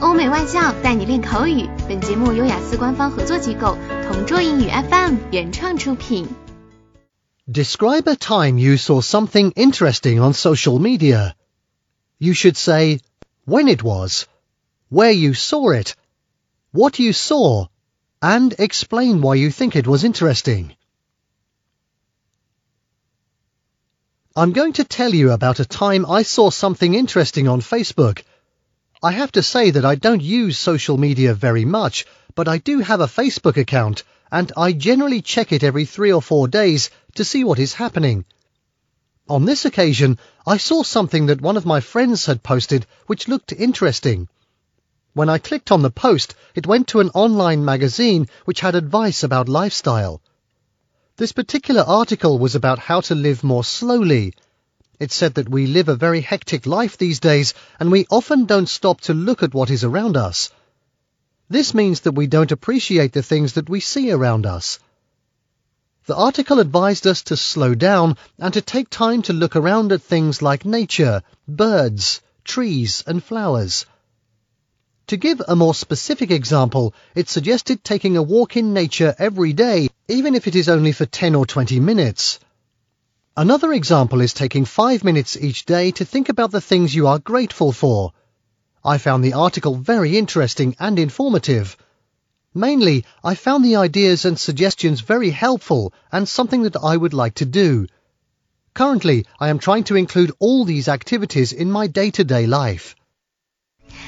欧美外教带你练口语。本节目由雅思官方合作机构同桌英语 FM 原创出品。Describe a time you saw something interesting on social media. You should say when it was, where you saw it, what you saw, and explain why you think it was interesting. I'm going to tell you about a time I saw something interesting on Facebook. I have to say that I don't use social media very much, but I do have a Facebook account, and I generally check it every three or four days to see what is happening. On this occasion, I saw something that one of my friends had posted which looked interesting. When I clicked on the post, it went to an online magazine which had advice about lifestyle. This particular article was about how to live more slowly. It said that we live a very hectic life these days and we often don't stop to look at what is around us. This means that we don't appreciate the things that we see around us. The article advised us to slow down and to take time to look around at things like nature, birds, trees and flowers. To give a more specific example, it suggested taking a walk in nature every day, even if it is only for 10 or 20 minutes. Another example is taking five minutes each day to think about the things you are grateful for. I found the article very interesting and informative. Mainly, I found the ideas and suggestions very helpful and something that I would like to do. Currently, I am trying to include all these activities in my day-to-day life.